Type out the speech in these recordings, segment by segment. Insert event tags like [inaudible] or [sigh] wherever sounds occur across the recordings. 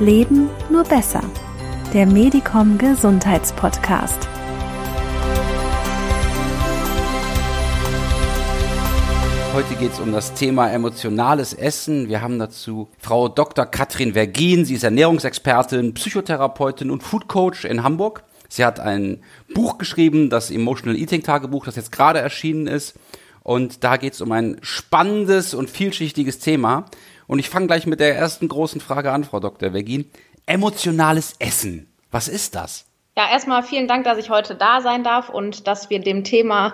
Leben nur besser. Der Medicom Gesundheitspodcast. Heute geht es um das Thema emotionales Essen. Wir haben dazu Frau Dr. Katrin Vergin. Sie ist Ernährungsexpertin, Psychotherapeutin und Foodcoach in Hamburg. Sie hat ein Buch geschrieben, das Emotional Eating Tagebuch, das jetzt gerade erschienen ist. Und da geht es um ein spannendes und vielschichtiges Thema. Und ich fange gleich mit der ersten großen Frage an, Frau Dr. Vergin. Emotionales Essen. Was ist das? Ja, erstmal vielen Dank, dass ich heute da sein darf und dass wir dem Thema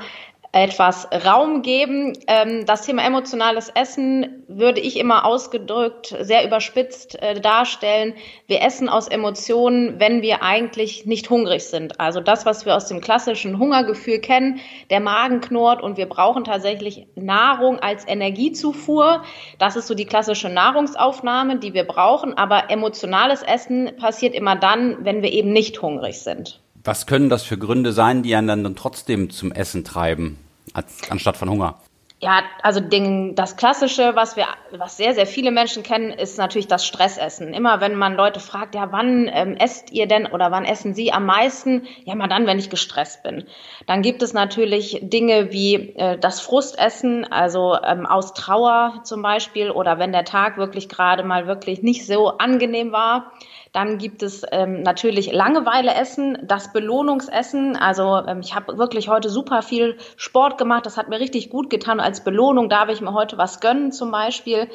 etwas Raum geben. Ähm, das Thema emotionales Essen würde ich immer ausgedrückt sehr überspitzt äh, darstellen. Wir essen aus Emotionen, wenn wir eigentlich nicht hungrig sind. Also das, was wir aus dem klassischen Hungergefühl kennen, der Magen knurrt und wir brauchen tatsächlich Nahrung als Energiezufuhr. Das ist so die klassische Nahrungsaufnahme, die wir brauchen. Aber emotionales Essen passiert immer dann, wenn wir eben nicht hungrig sind. Was können das für Gründe sein, die einen dann trotzdem zum Essen treiben? Als, anstatt von Hunger? Ja, also den, das Klassische, was wir, was sehr, sehr viele Menschen kennen, ist natürlich das Stressessen. Immer wenn man Leute fragt, ja, wann ähm, esst ihr denn oder wann essen sie am meisten? Ja, mal dann, wenn ich gestresst bin. Dann gibt es natürlich Dinge wie äh, das Frustessen, also ähm, aus Trauer zum Beispiel oder wenn der Tag wirklich gerade mal wirklich nicht so angenehm war. Dann gibt es ähm, natürlich Langeweileessen, das Belohnungsessen. Also ähm, ich habe wirklich heute super viel Sport gemacht. Das hat mir richtig gut getan. Als Belohnung darf ich mir heute was gönnen zum Beispiel.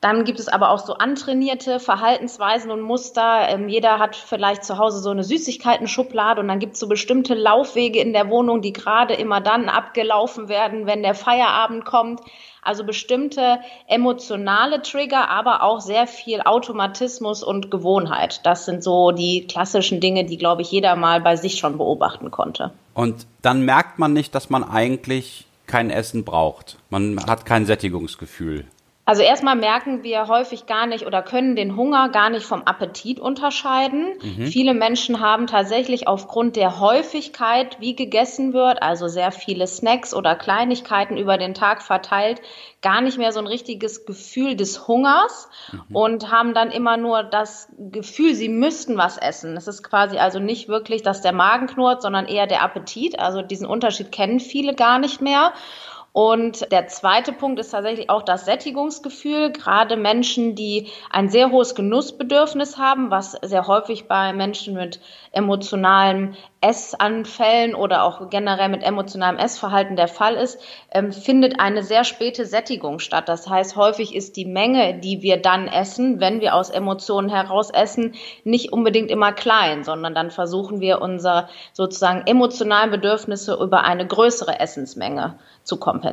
Dann gibt es aber auch so antrainierte Verhaltensweisen und Muster. Ähm, jeder hat vielleicht zu Hause so eine Süßigkeiten-Schublade und dann gibt es so bestimmte Laufwege in der Wohnung, die gerade immer dann abgelaufen werden, wenn der Feierabend kommt. Also bestimmte emotionale Trigger, aber auch sehr viel Automatismus und Gewohnheit. Das sind so die klassischen Dinge, die, glaube ich, jeder mal bei sich schon beobachten konnte. Und dann merkt man nicht, dass man eigentlich kein Essen braucht. Man hat kein Sättigungsgefühl. Also erstmal merken wir häufig gar nicht oder können den Hunger gar nicht vom Appetit unterscheiden. Mhm. Viele Menschen haben tatsächlich aufgrund der Häufigkeit, wie gegessen wird, also sehr viele Snacks oder Kleinigkeiten über den Tag verteilt, gar nicht mehr so ein richtiges Gefühl des Hungers mhm. und haben dann immer nur das Gefühl, sie müssten was essen. Es ist quasi also nicht wirklich, dass der Magen knurrt, sondern eher der Appetit. Also diesen Unterschied kennen viele gar nicht mehr. Und der zweite Punkt ist tatsächlich auch das Sättigungsgefühl. Gerade Menschen, die ein sehr hohes Genussbedürfnis haben, was sehr häufig bei Menschen mit emotionalem Essanfällen oder auch generell mit emotionalem Essverhalten der Fall ist, ähm, findet eine sehr späte Sättigung statt. Das heißt, häufig ist die Menge, die wir dann essen, wenn wir aus Emotionen heraus essen, nicht unbedingt immer klein, sondern dann versuchen wir unsere sozusagen emotionalen Bedürfnisse über eine größere Essensmenge zu kompensieren.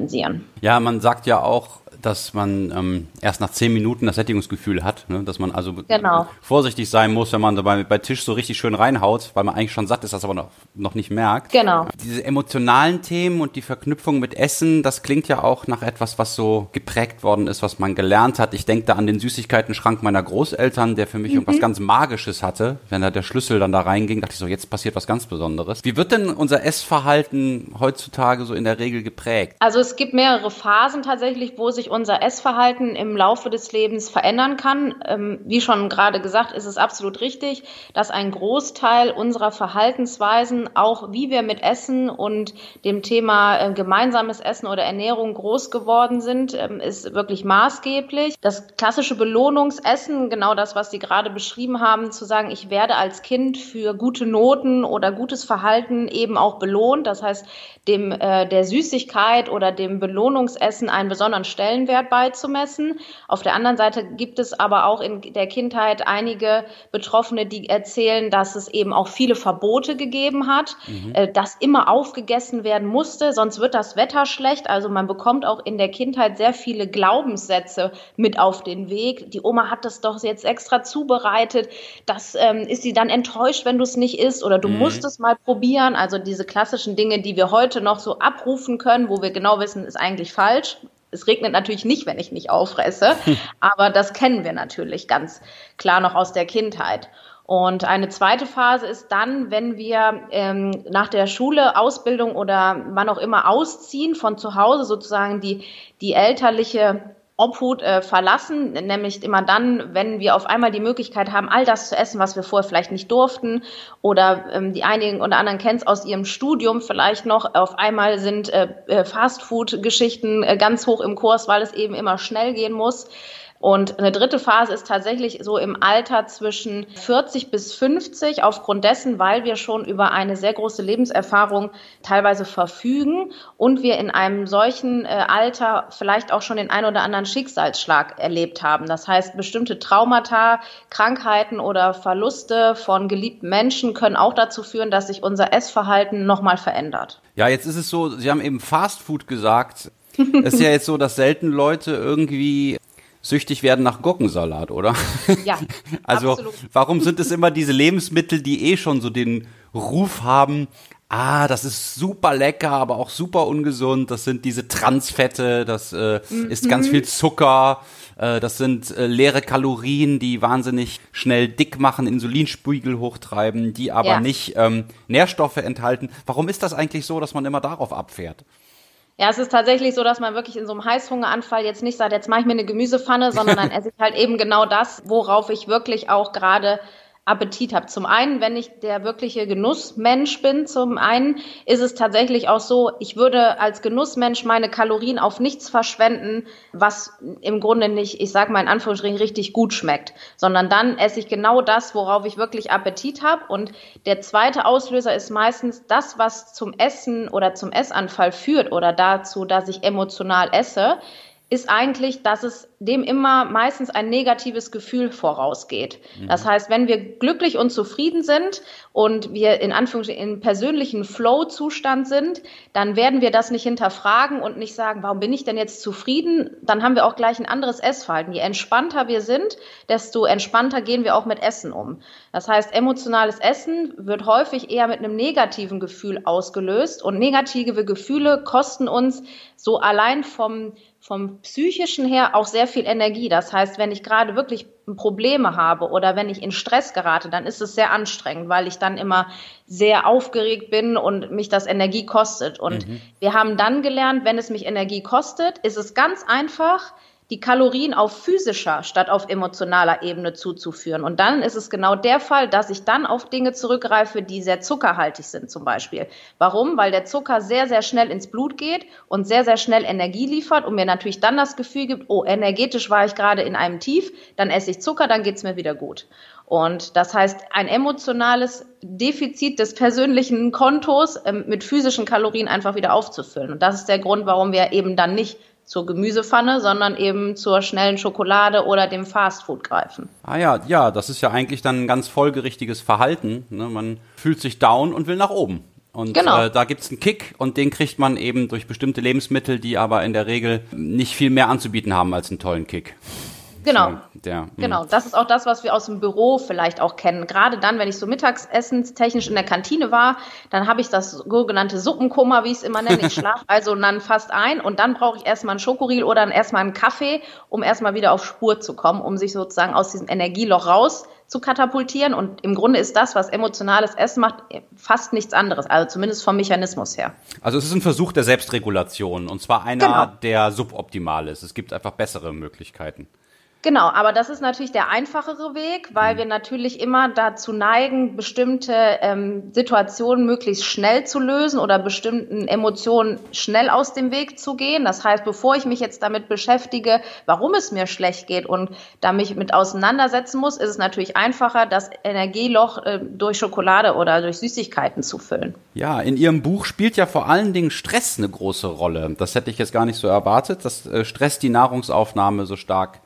Ja, man sagt ja auch, dass man ähm, erst nach zehn Minuten das Sättigungsgefühl hat, ne? dass man also genau. vorsichtig sein muss, wenn man dabei bei Tisch so richtig schön reinhaut, weil man eigentlich schon satt ist, das aber noch, noch nicht merkt. Genau. Diese emotionalen Themen und die Verknüpfung mit Essen, das klingt ja auch nach etwas, was so geprägt worden ist, was man gelernt hat. Ich denke da an den Süßigkeiten-Schrank meiner Großeltern, der für mich mhm. irgendwas ganz Magisches hatte. Wenn da der Schlüssel dann da reinging, dachte ich so, jetzt passiert was ganz Besonderes. Wie wird denn unser Essverhalten heutzutage so in der Regel geprägt? Also es gibt mehrere Phasen tatsächlich, wo sich unser Essverhalten im Laufe des Lebens verändern kann. Ähm, wie schon gerade gesagt, ist es absolut richtig, dass ein Großteil unserer Verhaltensweisen, auch wie wir mit Essen und dem Thema äh, gemeinsames Essen oder Ernährung groß geworden sind, ähm, ist wirklich maßgeblich. Das klassische Belohnungsessen, genau das, was Sie gerade beschrieben haben, zu sagen, ich werde als Kind für gute Noten oder gutes Verhalten eben auch belohnt. Das heißt, dem äh, der Süßigkeit oder dem Belohnungsessen einen besonderen Stellenwert Stellenwert beizumessen. Auf der anderen Seite gibt es aber auch in der Kindheit einige Betroffene, die erzählen, dass es eben auch viele Verbote gegeben hat, mhm. Äh, dass immer aufgegessen werden musste, sonst wird das Wetter schlecht. Also man bekommt auch in der Kindheit sehr viele Glaubenssätze mit auf den Weg. Die Oma hat das doch jetzt extra zubereitet. Das ähm, ist sie dann enttäuscht, wenn du es nicht isst oder du mhm. musst es mal probieren. Also diese klassischen Dinge, die wir heute noch so abrufen können, wo wir genau wissen, ist eigentlich falsch es regnet natürlich nicht, wenn ich nicht auffresse, aber das kennen wir natürlich ganz klar noch aus der Kindheit. Und eine zweite Phase ist dann, wenn wir ähm, nach der Schule, Ausbildung oder wann auch immer ausziehen von zu Hause, sozusagen die, die elterliche Obhut äh, verlassen, nämlich immer dann, wenn wir auf einmal die Möglichkeit haben, all das zu essen, was wir vorher vielleicht nicht durften. Oder ähm, die einigen oder anderen kennen aus ihrem Studium vielleicht noch. Auf einmal sind äh, äh Fastfood-Geschichten äh, ganz hoch im Kurs, weil es eben immer schnell gehen muss. Und eine dritte Phase ist tatsächlich so im Alter zwischen 40 bis 50, aufgrund dessen, weil wir schon über eine sehr große Lebenserfahrung teilweise verfügen und wir in einem solchen äh, Alter vielleicht auch schon den ein oder anderen Schicksalsschlag erlebt haben. Das heißt, bestimmte Traumata, Krankheiten oder Verluste von geliebten Menschen können auch dazu führen, dass sich unser Essverhalten nochmal verändert. Ja, jetzt ist es so, Sie haben eben Fast Food gesagt. Es ist ja jetzt so, dass selten Leute irgendwie süchtig werden nach Gurkensalat, oder? Ja. [laughs] also absolut. warum sind es immer diese Lebensmittel, die eh schon so den Ruf haben, ah, das ist super lecker, aber auch super ungesund. Das sind diese Transfette, das äh, mhm. ist ganz viel Zucker, äh, das sind äh, leere Kalorien, die wahnsinnig schnell dick machen, Insulinspiegel hochtreiben, die aber ja. nicht ähm, Nährstoffe enthalten. Warum ist das eigentlich so, dass man immer darauf abfährt? Ja, es ist tatsächlich so, dass man wirklich in so einem Heißhungeranfall jetzt nicht sagt, jetzt mache ich mir eine Gemüsepfanne, sondern dann [laughs] esse ich halt eben genau das, worauf ich wirklich auch gerade Appetit habe. Zum einen, wenn ich der wirkliche Genussmensch bin, zum einen ist es tatsächlich auch so, ich würde als Genussmensch meine Kalorien auf nichts verschwenden, was im Grunde nicht, ich sage mal in Anführungsstrichen, richtig gut schmeckt, sondern dann esse ich genau das, worauf ich wirklich Appetit habe. Und der zweite Auslöser ist meistens das, was zum Essen oder zum Essanfall führt oder dazu, dass ich emotional esse ist eigentlich, dass es dem immer meistens ein negatives Gefühl vorausgeht. Mhm. Das heißt, wenn wir glücklich und zufrieden sind und wir in Anführungsstrichen im persönlichen Flow-Zustand sind, dann werden wir das nicht hinterfragen und nicht sagen, warum bin ich denn jetzt zufrieden? Dann haben wir auch gleich ein anderes Essverhalten. Je entspannter wir sind, desto entspannter gehen wir auch mit Essen um. Das heißt, emotionales Essen wird häufig eher mit einem negativen Gefühl ausgelöst und negative Gefühle kosten uns so allein vom vom psychischen her auch sehr viel Energie. Das heißt, wenn ich gerade wirklich Probleme habe oder wenn ich in Stress gerate, dann ist es sehr anstrengend, weil ich dann immer sehr aufgeregt bin und mich das Energie kostet. Und mhm. wir haben dann gelernt, wenn es mich Energie kostet, ist es ganz einfach, die Kalorien auf physischer statt auf emotionaler Ebene zuzuführen. Und dann ist es genau der Fall, dass ich dann auf Dinge zurückgreife, die sehr zuckerhaltig sind zum Beispiel. Warum? Weil der Zucker sehr, sehr schnell ins Blut geht und sehr, sehr schnell Energie liefert und mir natürlich dann das Gefühl gibt, oh, energetisch war ich gerade in einem Tief, dann esse ich Zucker, dann geht's mir wieder gut. Und das heißt, ein emotionales Defizit des persönlichen Kontos ähm, mit physischen Kalorien einfach wieder aufzufüllen. Und das ist der Grund, warum wir eben dann nicht zur Gemüsepfanne, sondern eben zur schnellen Schokolade oder dem Fastfood greifen. Ah ja, ja, das ist ja eigentlich dann ein ganz folgerichtiges Verhalten. Ne? Man fühlt sich down und will nach oben. Und genau. äh, da gibt's einen Kick und den kriegt man eben durch bestimmte Lebensmittel, die aber in der Regel nicht viel mehr anzubieten haben als einen tollen Kick. Genau. Der, hm. genau. Das ist auch das, was wir aus dem Büro vielleicht auch kennen. Gerade dann, wenn ich so mittagsessenstechnisch in der Kantine war, dann habe ich das sogenannte Suppenkoma, wie ich es immer nenne. Ich schlafe [laughs] also dann fast ein und dann brauche ich erstmal einen Schokoriegel oder dann erstmal einen Kaffee, um erstmal wieder auf Spur zu kommen, um sich sozusagen aus diesem Energieloch raus zu katapultieren. Und im Grunde ist das, was emotionales Essen macht, fast nichts anderes. Also zumindest vom Mechanismus her. Also es ist ein Versuch der Selbstregulation und zwar einer, genau. der suboptimal ist. Es gibt einfach bessere Möglichkeiten. Genau, aber das ist natürlich der einfachere Weg, weil mhm. wir natürlich immer dazu neigen, bestimmte ähm, Situationen möglichst schnell zu lösen oder bestimmten Emotionen schnell aus dem Weg zu gehen. Das heißt, bevor ich mich jetzt damit beschäftige, warum es mir schlecht geht und da mich mit auseinandersetzen muss, ist es natürlich einfacher, das Energieloch äh, durch Schokolade oder durch Süßigkeiten zu füllen. Ja, in Ihrem Buch spielt ja vor allen Dingen Stress eine große Rolle. Das hätte ich jetzt gar nicht so erwartet, dass äh, Stress die Nahrungsaufnahme so stark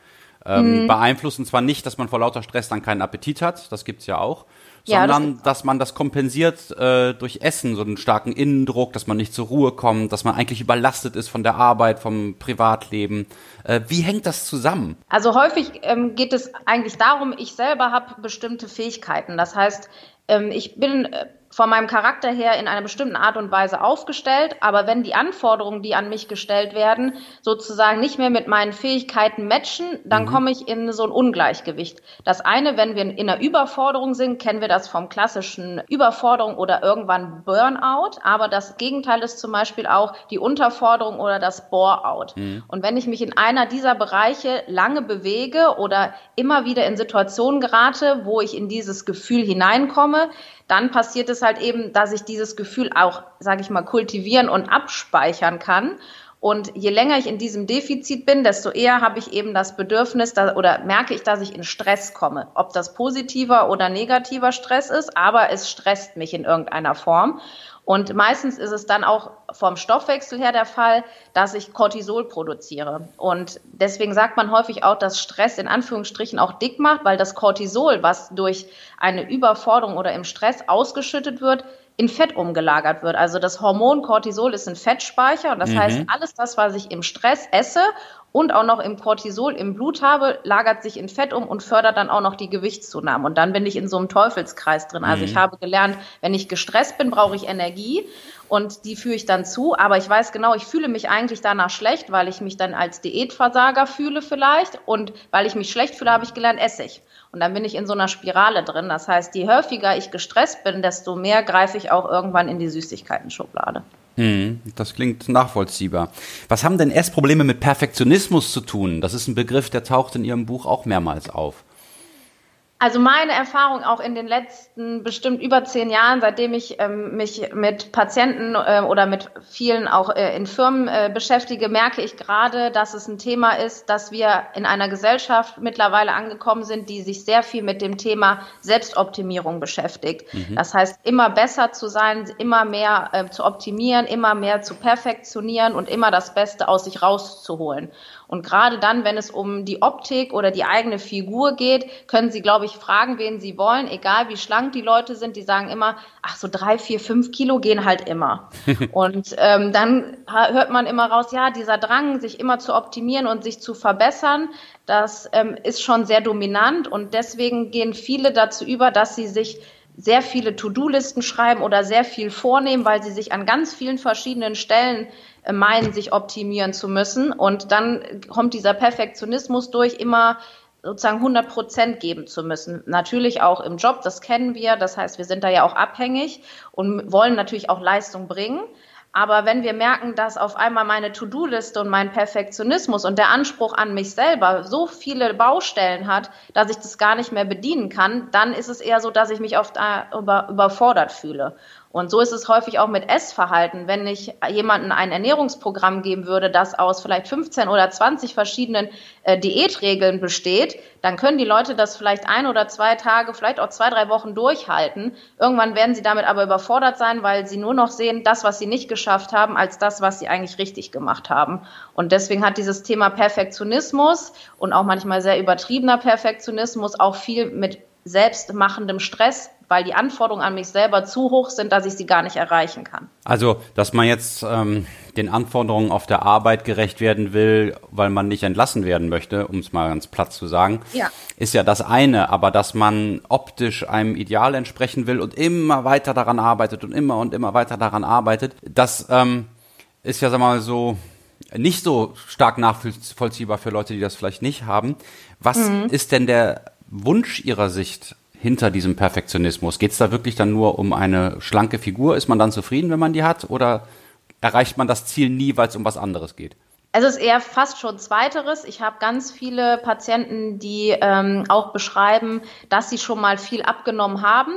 ähm, mhm. beeinflussen zwar nicht, dass man vor lauter Stress dann keinen Appetit hat, das gibt's ja auch, sondern ja, das dass man das kompensiert äh, durch Essen, so einen starken Innendruck, dass man nicht zur Ruhe kommt, dass man eigentlich überlastet ist von der Arbeit, vom Privatleben. Äh, wie hängt das zusammen? Also häufig ähm, geht es eigentlich darum, ich selber habe bestimmte Fähigkeiten. Das heißt, ähm, ich bin äh, von meinem Charakter her in einer bestimmten Art und Weise aufgestellt, aber wenn die Anforderungen, die an mich gestellt werden, sozusagen nicht mehr mit meinen Fähigkeiten matchen, dann mhm. komme ich in so ein Ungleichgewicht. Das eine, wenn wir in einer Überforderung sind, kennen wir das vom klassischen Überforderung oder irgendwann Burnout, aber das Gegenteil ist zum Beispiel auch die Unterforderung oder das Boreout. Mhm. Und wenn ich mich in einer dieser Bereiche lange bewege oder immer wieder in Situationen gerate, wo ich in dieses Gefühl hineinkomme, dann passiert es halt eben, dass ich dieses Gefühl auch, sage ich mal, kultivieren und abspeichern kann. Und je länger ich in diesem Defizit bin, desto eher habe ich eben das Bedürfnis da, oder merke ich, dass ich in Stress komme. Ob das positiver oder negativer Stress ist, aber es stresst mich in irgendeiner Form. Und meistens ist es dann auch vom Stoffwechsel her der Fall, dass ich Cortisol produziere. Und deswegen sagt man häufig auch, dass Stress in Anführungsstrichen auch dick macht, weil das Cortisol, was durch eine Überforderung oder im Stress ausgeschüttet wird, in Fett umgelagert wird. Also das Hormon Cortisol ist ein Fettspeicher und das mhm. heißt, alles das, was ich im Stress esse und auch noch im Cortisol im Blut habe, lagert sich in Fett um und fördert dann auch noch die Gewichtszunahme. Und dann bin ich in so einem Teufelskreis drin. Also mhm. ich habe gelernt, wenn ich gestresst bin, brauche ich Energie und die führe ich dann zu. Aber ich weiß genau, ich fühle mich eigentlich danach schlecht, weil ich mich dann als Diätversager fühle vielleicht. Und weil ich mich schlecht fühle, habe ich gelernt, esse ich. Und dann bin ich in so einer Spirale drin. Das heißt, je häufiger ich gestresst bin, desto mehr greife ich auch irgendwann in die Süßigkeiten-Schublade. Hm, das klingt nachvollziehbar. Was haben denn Essprobleme mit Perfektionismus zu tun? Das ist ein Begriff, der taucht in Ihrem Buch auch mehrmals auf. Also meine Erfahrung auch in den letzten bestimmt über zehn Jahren, seitdem ich ähm, mich mit Patienten äh, oder mit vielen auch äh, in Firmen äh, beschäftige, merke ich gerade, dass es ein Thema ist, dass wir in einer Gesellschaft mittlerweile angekommen sind, die sich sehr viel mit dem Thema Selbstoptimierung beschäftigt. Mhm. Das heißt, immer besser zu sein, immer mehr äh, zu optimieren, immer mehr zu perfektionieren und immer das Beste aus sich rauszuholen. Und gerade dann, wenn es um die Optik oder die eigene Figur geht, können Sie, glaube ich, fragen, wen Sie wollen, egal wie schlank die Leute sind. Die sagen immer, ach, so drei, vier, fünf Kilo gehen halt immer. [laughs] und ähm, dann hört man immer raus, ja, dieser Drang, sich immer zu optimieren und sich zu verbessern, das ähm, ist schon sehr dominant. Und deswegen gehen viele dazu über, dass sie sich sehr viele To-Do-Listen schreiben oder sehr viel vornehmen, weil sie sich an ganz vielen verschiedenen Stellen äh, meinen, sich optimieren zu müssen. Und dann kommt dieser Perfektionismus durch, immer sozusagen 100 Prozent geben zu müssen. Natürlich auch im Job, das kennen wir. Das heißt, wir sind da ja auch abhängig und wollen natürlich auch Leistung bringen. Aber wenn wir merken, dass auf einmal meine To-Do-Liste und mein Perfektionismus und der Anspruch an mich selber so viele Baustellen hat, dass ich das gar nicht mehr bedienen kann, dann ist es eher so, dass ich mich oft äh, über, überfordert fühle. Und so ist es häufig auch mit Essverhalten. Wenn ich jemandem ein Ernährungsprogramm geben würde, das aus vielleicht 15 oder 20 verschiedenen äh, Diätregeln besteht, dann können die Leute das vielleicht ein oder zwei Tage, vielleicht auch zwei, drei Wochen durchhalten. Irgendwann werden sie damit aber überfordert sein, weil sie nur noch sehen, das, was sie nicht geschafft haben, als das, was sie eigentlich richtig gemacht haben. Und deswegen hat dieses Thema Perfektionismus und auch manchmal sehr übertriebener Perfektionismus auch viel mit selbstmachendem Stress weil die Anforderungen an mich selber zu hoch sind, dass ich sie gar nicht erreichen kann. Also, dass man jetzt ähm, den Anforderungen auf der Arbeit gerecht werden will, weil man nicht entlassen werden möchte, um es mal ganz platt zu sagen, ja. ist ja das eine. Aber dass man optisch einem Ideal entsprechen will und immer weiter daran arbeitet und immer und immer weiter daran arbeitet, das ähm, ist ja, sag mal, so nicht so stark nachvollziehbar für Leute, die das vielleicht nicht haben. Was mhm. ist denn der Wunsch Ihrer Sicht hinter diesem Perfektionismus? Geht es da wirklich dann nur um eine schlanke Figur? Ist man dann zufrieden, wenn man die hat? Oder erreicht man das Ziel nie, weil es um was anderes geht? Es ist eher fast schon Zweiteres. Ich habe ganz viele Patienten, die ähm, auch beschreiben, dass sie schon mal viel abgenommen haben,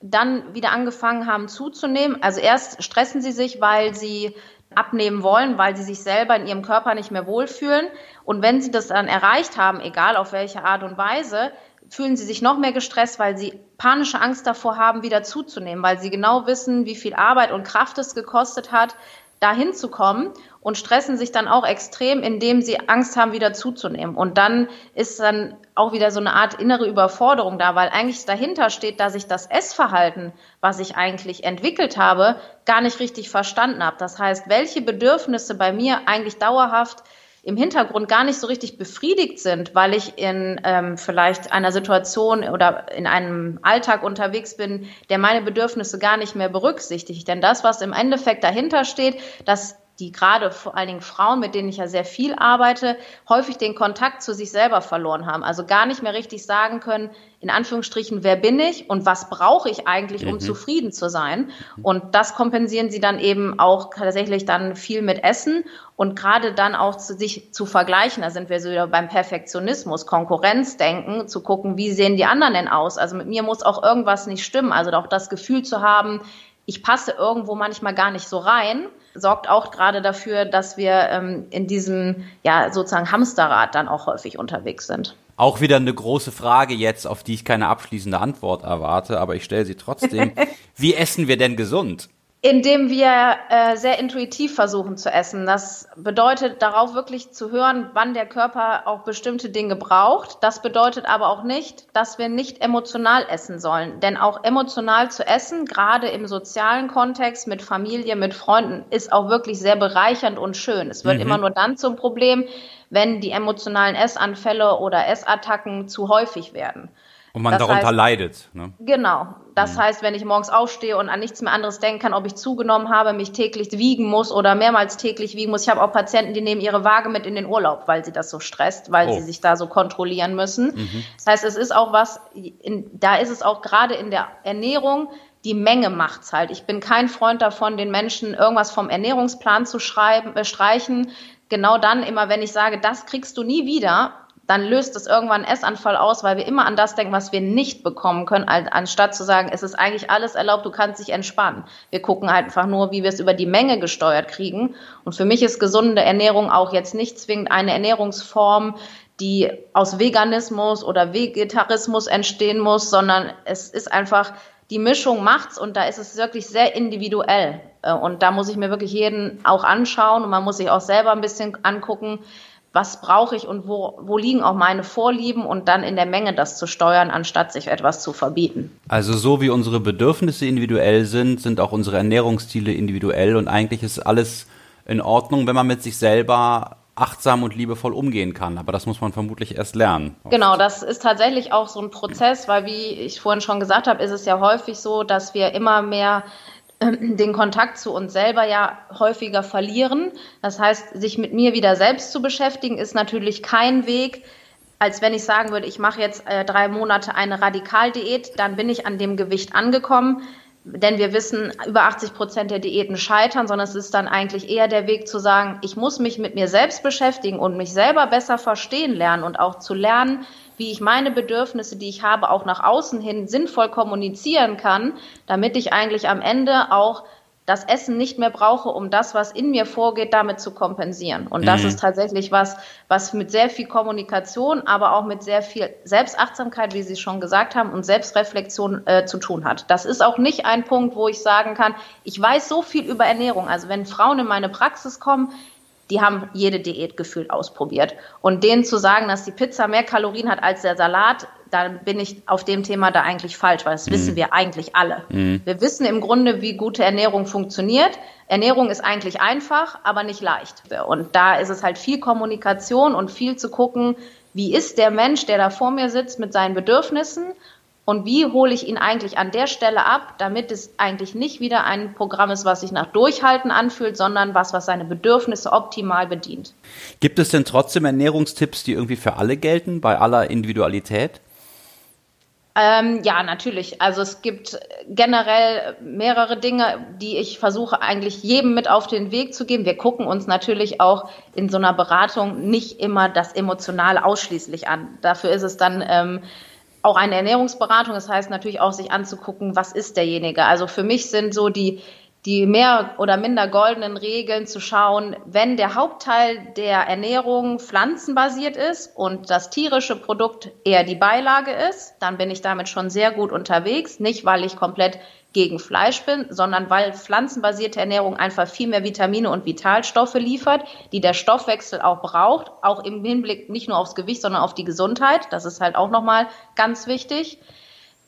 dann wieder angefangen haben zuzunehmen. Also erst stressen sie sich, weil sie abnehmen wollen, weil sie sich selber in ihrem Körper nicht mehr wohlfühlen. Und wenn sie das dann erreicht haben, egal auf welche Art und Weise, fühlen sie sich noch mehr gestresst, weil sie panische Angst davor haben, wieder zuzunehmen, weil sie genau wissen, wie viel Arbeit und Kraft es gekostet hat, da hinzukommen und stressen sich dann auch extrem, indem sie Angst haben, wieder zuzunehmen. Und dann ist dann auch wieder so eine Art innere Überforderung da, weil eigentlich dahinter steht, dass ich das Essverhalten, was ich eigentlich entwickelt habe, gar nicht richtig verstanden habe. Das heißt, welche Bedürfnisse bei mir eigentlich dauerhaft im Hintergrund gar nicht so richtig befriedigt sind, weil ich in ähm, vielleicht einer Situation oder in einem Alltag unterwegs bin, der meine Bedürfnisse gar nicht mehr berücksichtigt. Denn das, was im Endeffekt dahinter steht, dass die gerade vor allen Dingen Frauen, mit denen ich ja sehr viel arbeite, häufig den Kontakt zu sich selber verloren haben. Also gar nicht mehr richtig sagen können, in Anführungsstrichen, wer bin ich und was brauche ich eigentlich, um mhm. zufrieden zu sein. Und das kompensieren sie dann eben auch tatsächlich dann viel mit Essen und gerade dann auch zu sich zu vergleichen. Da sind wir so wieder beim Perfektionismus, Konkurrenzdenken, zu gucken, wie sehen die anderen denn aus? Also mit mir muss auch irgendwas nicht stimmen. Also auch das Gefühl zu haben, ich passe irgendwo manchmal gar nicht so rein sorgt auch gerade dafür, dass wir ähm, in diesem ja sozusagen Hamsterrad dann auch häufig unterwegs sind. Auch wieder eine große Frage jetzt, auf die ich keine abschließende Antwort erwarte, aber ich stelle sie trotzdem. [laughs] Wie essen wir denn gesund? Indem wir äh, sehr intuitiv versuchen zu essen. Das bedeutet darauf wirklich zu hören, wann der Körper auch bestimmte Dinge braucht. Das bedeutet aber auch nicht, dass wir nicht emotional essen sollen. Denn auch emotional zu essen, gerade im sozialen Kontext mit Familie, mit Freunden, ist auch wirklich sehr bereichernd und schön. Es wird mhm. immer nur dann zum Problem, wenn die emotionalen Essanfälle oder Essattacken zu häufig werden. Und man das darunter heißt, leidet. Ne? Genau. Das mhm. heißt, wenn ich morgens aufstehe und an nichts mehr anderes denken kann, ob ich zugenommen habe, mich täglich wiegen muss oder mehrmals täglich wiegen muss. Ich habe auch Patienten, die nehmen ihre Waage mit in den Urlaub, weil sie das so stresst, weil oh. sie sich da so kontrollieren müssen. Mhm. Das heißt, es ist auch was, in, da ist es auch gerade in der Ernährung, die Menge macht's halt. Ich bin kein Freund davon, den Menschen irgendwas vom Ernährungsplan zu schreiben, äh, streichen. Genau dann immer, wenn ich sage, das kriegst du nie wieder, dann löst es irgendwann einen Essanfall aus, weil wir immer an das denken, was wir nicht bekommen können, anstatt zu sagen, es ist eigentlich alles erlaubt, du kannst dich entspannen. Wir gucken halt einfach nur, wie wir es über die Menge gesteuert kriegen. Und für mich ist gesunde Ernährung auch jetzt nicht zwingend eine Ernährungsform, die aus Veganismus oder Vegetarismus entstehen muss, sondern es ist einfach, die Mischung macht's und da ist es wirklich sehr individuell. Äh, und da muss ich mir wirklich jeden auch anschauen und man muss sich auch selber ein bisschen angucken, was brauche ich und wo, wo liegen auch meine Vorlieben und dann in der Menge das zu steuern, anstatt sich etwas zu verbieten. Also so wie unsere Bedürfnisse individuell sind, sind auch unsere Ernährungsziele individuell und eigentlich ist alles in Ordnung, wenn man mit sich selber achtsam und liebevoll umgehen kann. Aber das muss man vermutlich erst lernen. Genau, das ist tatsächlich auch so ein Prozess, weil wie ich vorhin schon gesagt habe, ist es ja häufig so, dass wir immer mehr den Kontakt zu uns selber ja häufiger verlieren. Das heißt, sich mit mir wieder selbst zu beschäftigen, ist natürlich kein Weg, als wenn ich sagen würde, ich mache jetzt äh, drei Monate eine Radikaldiät, dann bin ich an dem Gewicht angekommen. Denn wir wissen, über 80 Prozent der Diäten scheitern, sondern es ist dann eigentlich eher der Weg zu sagen, ich muss mich mit mir selbst beschäftigen und mich selber besser verstehen lernen und auch zu lernen, wie ich meine Bedürfnisse, die ich habe, auch nach außen hin sinnvoll kommunizieren kann, damit ich eigentlich am Ende auch das Essen nicht mehr brauche, um das, was in mir vorgeht, damit zu kompensieren. Und das mhm. ist tatsächlich was, was mit sehr viel Kommunikation, aber auch mit sehr viel Selbstachtsamkeit, wie Sie schon gesagt haben, und Selbstreflexion äh, zu tun hat. Das ist auch nicht ein Punkt, wo ich sagen kann, ich weiß so viel über Ernährung. Also wenn Frauen in meine Praxis kommen, die haben jede Diät gefühlt ausprobiert. Und denen zu sagen, dass die Pizza mehr Kalorien hat als der Salat, dann bin ich auf dem Thema da eigentlich falsch, weil das mhm. wissen wir eigentlich alle. Mhm. Wir wissen im Grunde, wie gute Ernährung funktioniert. Ernährung ist eigentlich einfach, aber nicht leicht. Und da ist es halt viel Kommunikation und viel zu gucken, wie ist der Mensch, der da vor mir sitzt mit seinen Bedürfnissen und wie hole ich ihn eigentlich an der Stelle ab, damit es eigentlich nicht wieder ein Programm ist, was sich nach Durchhalten anfühlt, sondern was, was seine Bedürfnisse optimal bedient. Gibt es denn trotzdem Ernährungstipps, die irgendwie für alle gelten, bei aller Individualität? Ähm, ja, natürlich. Also es gibt generell mehrere Dinge, die ich versuche eigentlich jedem mit auf den Weg zu geben. Wir gucken uns natürlich auch in so einer Beratung nicht immer das Emotionale ausschließlich an. Dafür ist es dann ähm, auch eine Ernährungsberatung. Das heißt natürlich auch sich anzugucken, was ist derjenige. Also für mich sind so die, die mehr oder minder goldenen Regeln zu schauen, wenn der Hauptteil der Ernährung pflanzenbasiert ist und das tierische Produkt eher die Beilage ist, dann bin ich damit schon sehr gut unterwegs. Nicht, weil ich komplett gegen Fleisch bin, sondern weil pflanzenbasierte Ernährung einfach viel mehr Vitamine und Vitalstoffe liefert, die der Stoffwechsel auch braucht, auch im Hinblick nicht nur aufs Gewicht, sondern auf die Gesundheit. Das ist halt auch nochmal ganz wichtig.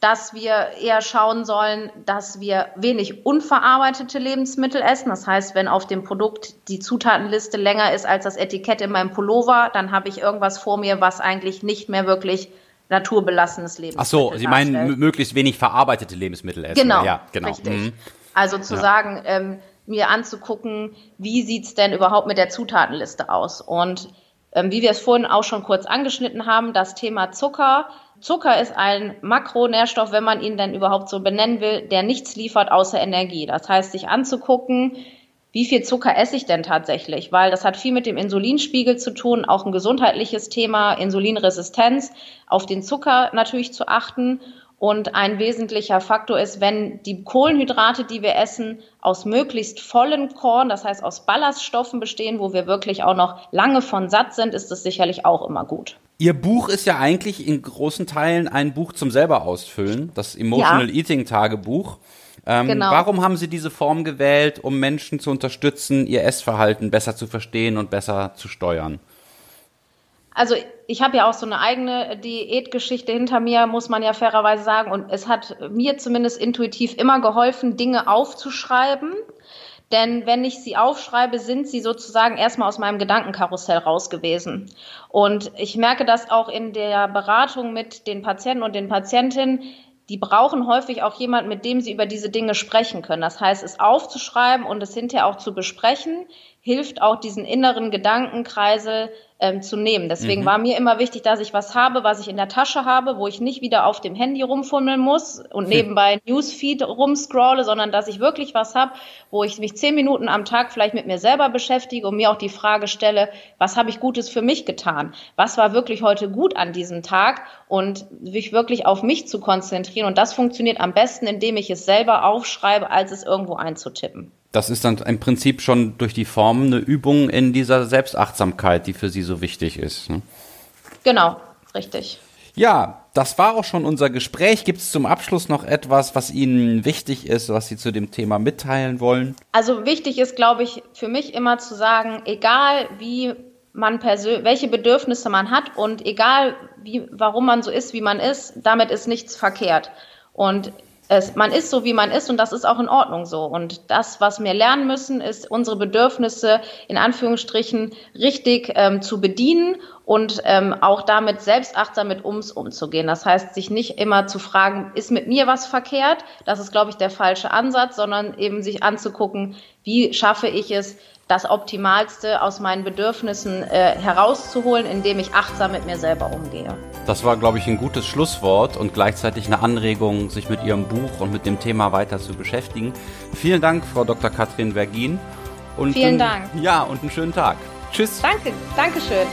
Dass wir eher schauen sollen, dass wir wenig unverarbeitete Lebensmittel essen. Das heißt, wenn auf dem Produkt die Zutatenliste länger ist als das Etikett in meinem Pullover, dann habe ich irgendwas vor mir, was eigentlich nicht mehr wirklich naturbelassenes Lebensmittel Ach so, Sie darstellt. meinen möglichst wenig verarbeitete Lebensmittel essen. Genau, ja, genau. richtig. Mhm. Also zu ja. sagen, ähm, mir anzugucken, wie sieht's denn überhaupt mit der Zutatenliste aus? Und ähm, wie wir es vorhin auch schon kurz angeschnitten haben, das Thema Zucker. Zucker ist ein Makronährstoff, wenn man ihn denn überhaupt so benennen will, der nichts liefert außer Energie. Das heißt, sich anzugucken, wie viel Zucker esse ich denn tatsächlich? Weil das hat viel mit dem Insulinspiegel zu tun, auch ein gesundheitliches Thema, Insulinresistenz, auf den Zucker natürlich zu achten und ein wesentlicher Faktor ist, wenn die Kohlenhydrate, die wir essen, aus möglichst vollen Korn, das heißt aus Ballaststoffen bestehen, wo wir wirklich auch noch lange von satt sind, ist das sicherlich auch immer gut. Ihr Buch ist ja eigentlich in großen Teilen ein Buch zum selber ausfüllen, das Emotional ja. Eating Tagebuch. Ähm, genau. Warum haben Sie diese Form gewählt, um Menschen zu unterstützen, ihr Essverhalten besser zu verstehen und besser zu steuern? Also ich habe ja auch so eine eigene Diätgeschichte hinter mir, muss man ja fairerweise sagen. Und es hat mir zumindest intuitiv immer geholfen, Dinge aufzuschreiben. Denn wenn ich sie aufschreibe, sind sie sozusagen erstmal aus meinem Gedankenkarussell raus gewesen. Und ich merke das auch in der Beratung mit den Patienten und den Patientinnen. Die brauchen häufig auch jemand, mit dem sie über diese Dinge sprechen können. Das heißt, es aufzuschreiben und es hinterher auch zu besprechen, hilft auch diesen inneren Gedankenkreisel ähm, zu nehmen. Deswegen mhm. war mir immer wichtig, dass ich was habe, was ich in der Tasche habe, wo ich nicht wieder auf dem Handy rumfummeln muss und nebenbei Newsfeed rumscrolle, sondern dass ich wirklich was habe, wo ich mich zehn Minuten am Tag vielleicht mit mir selber beschäftige und mir auch die Frage stelle, was habe ich Gutes für mich getan? Was war wirklich heute gut an diesem Tag? Und mich wirklich auf mich zu konzentrieren. Und das funktioniert am besten, indem ich es selber aufschreibe, als es irgendwo einzutippen das ist dann im Prinzip schon durch die Form eine Übung in dieser Selbstachtsamkeit, die für Sie so wichtig ist. Ne? Genau, richtig. Ja, das war auch schon unser Gespräch. Gibt es zum Abschluss noch etwas, was Ihnen wichtig ist, was Sie zu dem Thema mitteilen wollen? Also wichtig ist, glaube ich, für mich immer zu sagen, egal wie man welche Bedürfnisse man hat und egal wie, warum man so ist, wie man ist, damit ist nichts verkehrt. Und es, man ist so, wie man ist und das ist auch in Ordnung so. Und das, was wir lernen müssen, ist, unsere Bedürfnisse in Anführungsstrichen richtig ähm, zu bedienen und ähm, auch damit selbstachtsam mit uns umzugehen. Das heißt, sich nicht immer zu fragen, ist mit mir was verkehrt? Das ist, glaube ich, der falsche Ansatz, sondern eben sich anzugucken, wie schaffe ich es, das Optimalste aus meinen Bedürfnissen äh, herauszuholen, indem ich achtsam mit mir selber umgehe. Das war, glaube ich, ein gutes Schlusswort und gleichzeitig eine Anregung, sich mit Ihrem Buch und mit dem Thema weiter zu beschäftigen. Vielen Dank, Frau Dr. Katrin Vergin. Und Vielen einen, Dank. Ja, und einen schönen Tag. Tschüss. Danke, Dankeschön.